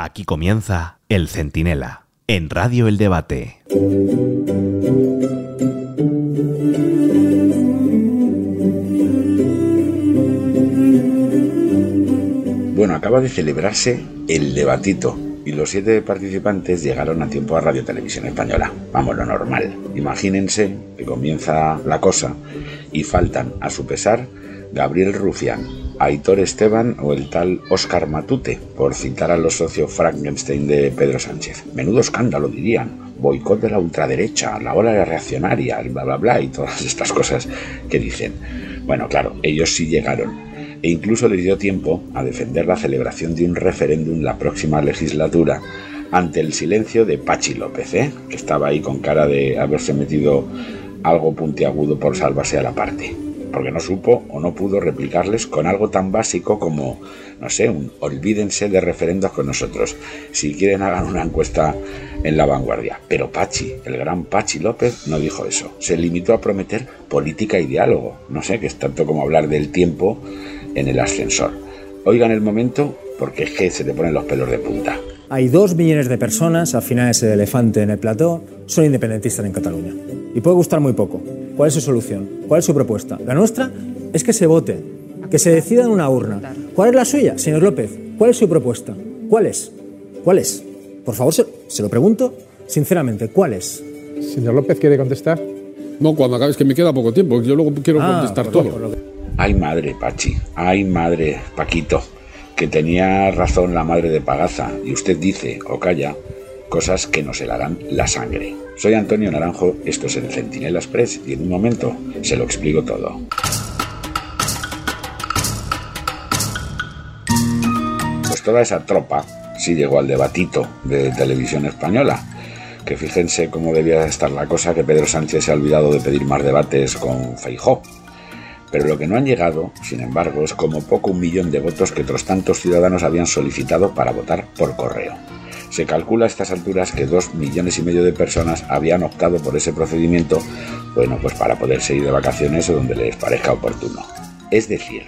Aquí comienza El Centinela, en Radio El Debate. Bueno, acaba de celebrarse el debatito y los siete participantes llegaron a tiempo a Radio Televisión Española. Vamos, lo normal. Imagínense que comienza la cosa y faltan, a su pesar, Gabriel Rufián, Aitor Esteban o el tal Oscar Matute, por citar a los socios Frankenstein de Pedro Sánchez. Menudo escándalo, dirían. Boicot de la ultraderecha, la ola reaccionaria, bla bla bla y todas estas cosas que dicen. Bueno, claro, ellos sí llegaron e incluso les dio tiempo a defender la celebración de un referéndum la próxima legislatura ante el silencio de Pachi López, ¿eh? que estaba ahí con cara de haberse metido algo puntiagudo por salvarse a la parte, porque no supo o no pudo replicarles con algo tan básico como, no sé, un olvídense de referendos con nosotros. Si quieren hagan una encuesta en la vanguardia. Pero Pachi, el gran Pachi López, no dijo eso. Se limitó a prometer política y diálogo. No sé, que es tanto como hablar del tiempo en el ascensor. Oigan el momento porque es se te ponen los pelos de punta. Hay dos millones de personas, al final ese elefante en el plató, son independentistas en Cataluña. Y puede gustar muy poco. ¿Cuál es su solución? ¿Cuál es su propuesta? La nuestra es que se vote, que se decida en una urna. ¿Cuál es la suya, señor López? ¿Cuál es su propuesta? ¿Cuál es? ¿Cuál es? Por favor, se, se lo pregunto sinceramente, ¿cuál es? Señor López, ¿quiere contestar? No, cuando acabes que me queda poco tiempo, yo luego quiero Ah, contestar por todo. lo- por lo que- Ay madre, Pachi, ay madre, Paquito, que tenía razón la madre de Pagaza, y usted dice, o calla, cosas que nos helarán la sangre. Soy Antonio Naranjo, esto es el Centinela Express, y en un momento se lo explico todo. Pues toda esa tropa sí llegó al debatito de televisión española, que fíjense cómo debía estar la cosa que Pedro Sánchez se ha olvidado de pedir más debates con Feijó. Pero lo que no han llegado, sin embargo, es como poco un millón de votos que otros tantos ciudadanos habían solicitado para votar por correo. Se calcula a estas alturas que dos millones y medio de personas habían optado por ese procedimiento, bueno, pues para poderse ir de vacaciones o donde les parezca oportuno. Es decir,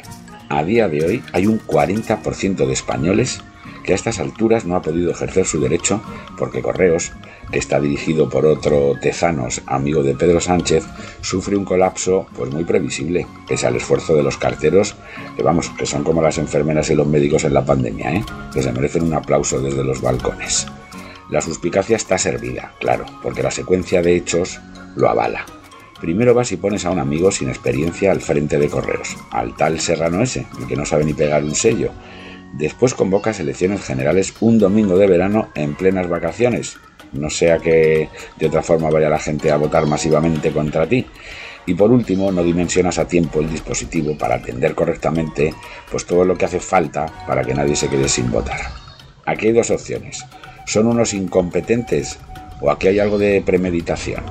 a día de hoy hay un 40% de españoles que a estas alturas no ha podido ejercer su derecho porque Correos, que está dirigido por otro Tezanos, amigo de Pedro Sánchez, sufre un colapso pues muy previsible, pese al esfuerzo de los carteros, que vamos, que son como las enfermeras y los médicos en la pandemia, ¿eh? que se merecen un aplauso desde los balcones. La suspicacia está servida, claro, porque la secuencia de hechos lo avala. Primero vas y pones a un amigo sin experiencia al frente de correos, al tal Serrano ese, el que no sabe ni pegar un sello. Después convocas elecciones generales un domingo de verano en plenas vacaciones, no sea que de otra forma vaya la gente a votar masivamente contra ti. Y por último, no dimensionas a tiempo el dispositivo para atender correctamente pues todo lo que hace falta para que nadie se quede sin votar. Aquí hay dos opciones. ¿Son unos incompetentes o aquí hay algo de premeditación?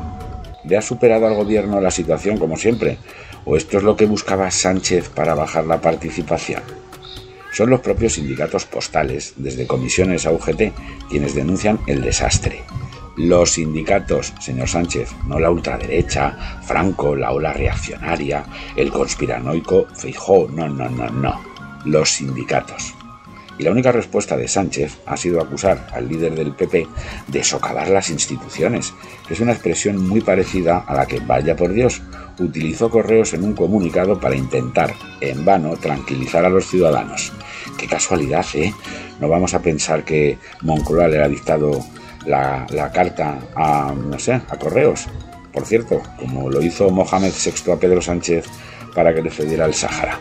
¿Le ha superado al gobierno la situación como siempre? ¿O esto es lo que buscaba Sánchez para bajar la participación? Son los propios sindicatos postales, desde comisiones a UGT, quienes denuncian el desastre. Los sindicatos, señor Sánchez, no la ultraderecha, Franco, la ola reaccionaria, el conspiranoico, Feijó, no, no, no, no. Los sindicatos. Y la única respuesta de Sánchez ha sido acusar al líder del PP de socavar las instituciones, es una expresión muy parecida a la que, vaya por Dios, utilizó Correos en un comunicado para intentar, en vano, tranquilizar a los ciudadanos. Qué casualidad, ¿eh? No vamos a pensar que Moncloa le ha dictado la, la carta a, no sé, a Correos. Por cierto, como lo hizo Mohamed VI a Pedro Sánchez para que le cediera el Sáhara.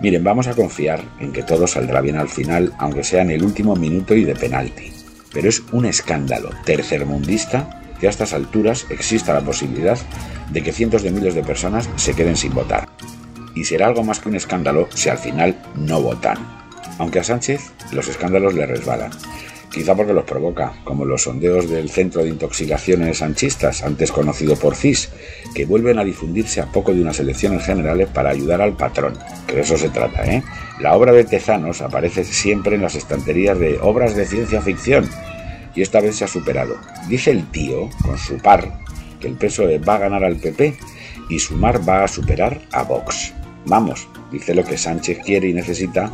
Miren, vamos a confiar en que todo saldrá bien al final, aunque sea en el último minuto y de penalti. Pero es un escándalo tercermundista que a estas alturas exista la posibilidad de que cientos de miles de personas se queden sin votar. Y será algo más que un escándalo si al final no votan. Aunque a Sánchez los escándalos le resbalan. Quizá porque los provoca, como los sondeos del Centro de Intoxicaciones Sanchistas, antes conocido por CIS, que vuelven a difundirse a poco de unas elecciones generales para ayudar al patrón, que de eso se trata, ¿eh? La obra de Tezanos aparece siempre en las estanterías de obras de ciencia ficción, y esta vez se ha superado. Dice el tío, con su par, que el PSOE va a ganar al PP y Sumar va a superar a Vox. Vamos, dice lo que Sánchez quiere y necesita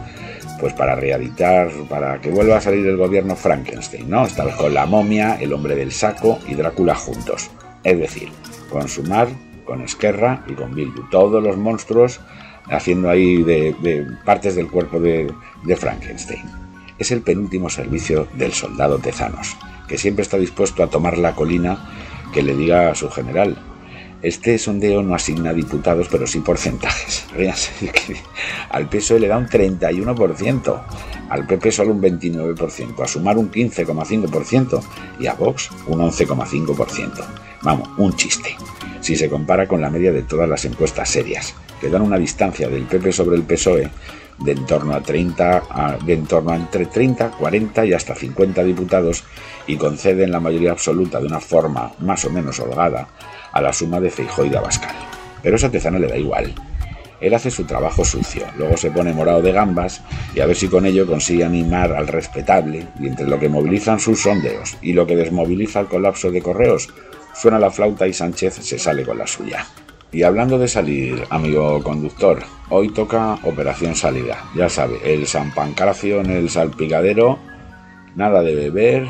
pues para reeditar, para que vuelva a salir el gobierno Frankenstein, ¿no? Esta con la momia, el hombre del saco y Drácula juntos. Es decir, con Sumar, con Esquerra y con Bildu. Todos los monstruos haciendo ahí de, partes del cuerpo de, de Frankenstein. Es el penúltimo servicio del soldado Tezanos, que siempre está dispuesto a tomar la colina que le diga a su general, este sondeo no asigna diputados, pero sí porcentajes. al PSOE le da un 31%, al PP solo un 29%, a Sumar un 15,5% y a Vox un 11,5%. Vamos, un chiste. Si se compara con la media de todas las encuestas serias, que dan una distancia del PP sobre el PSOE de en torno a 30, de en torno a entre 30, 40 y hasta 50 diputados y conceden la mayoría absoluta de una forma más o menos holgada a la suma de Feijó y. Pero esa Tezano le da igual. Él hace su trabajo sucio, luego se pone morado de gambas y a ver si con ello consigue animar al respetable y entre lo que movilizan sus sondeos y lo que desmoviliza el colapso de correos, suena la flauta y Sánchez se sale con la suya. Y hablando de salir, amigo conductor, hoy toca operación salida. Ya sabe, el San Pancracio en el salpicadero, nada de beber,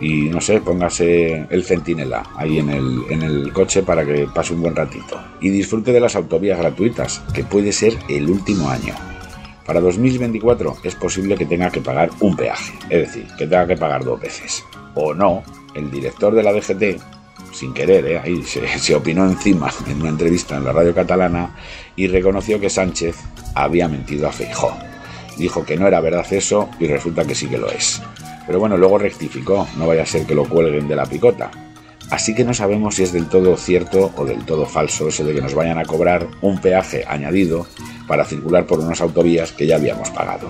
y no sé, póngase el centinela ahí en el, en el coche para que pase un buen ratito. Y disfrute de las autovías gratuitas, que puede ser el último año. Para 2024 es posible que tenga que pagar un peaje, es decir, que tenga que pagar dos veces. O no, el director de la DGT, sin querer, ¿eh? ahí se, opinó encima en una entrevista en la radio catalana y reconoció que Sánchez había mentido a Feijó. Dijo que no era verdad eso y resulta que sí que lo es. Pero bueno, luego rectificó, no vaya a ser que lo cuelguen de la picota. Así que no sabemos si es del todo cierto o del todo falso eso de que nos vayan a cobrar un peaje añadido para circular por unas autovías que ya habíamos pagado.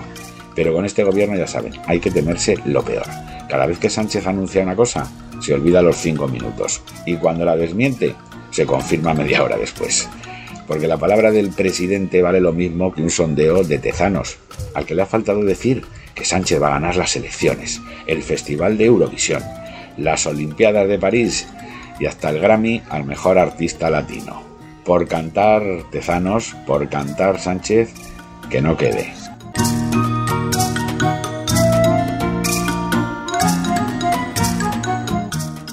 Pero con este gobierno ya saben, hay que temerse lo peor. Cada vez que Sánchez anuncia una cosa, se olvida los cinco minutos. Y cuando la desmiente, se confirma media hora después. Porque la palabra del presidente vale lo mismo que un sondeo de tezanos, al que le ha faltado decir que Sánchez va a ganar las elecciones, el Festival de Eurovisión, las Olimpiadas de París y hasta el Grammy al mejor artista latino. Por cantar Tezanos, por cantar Sánchez, que no quede.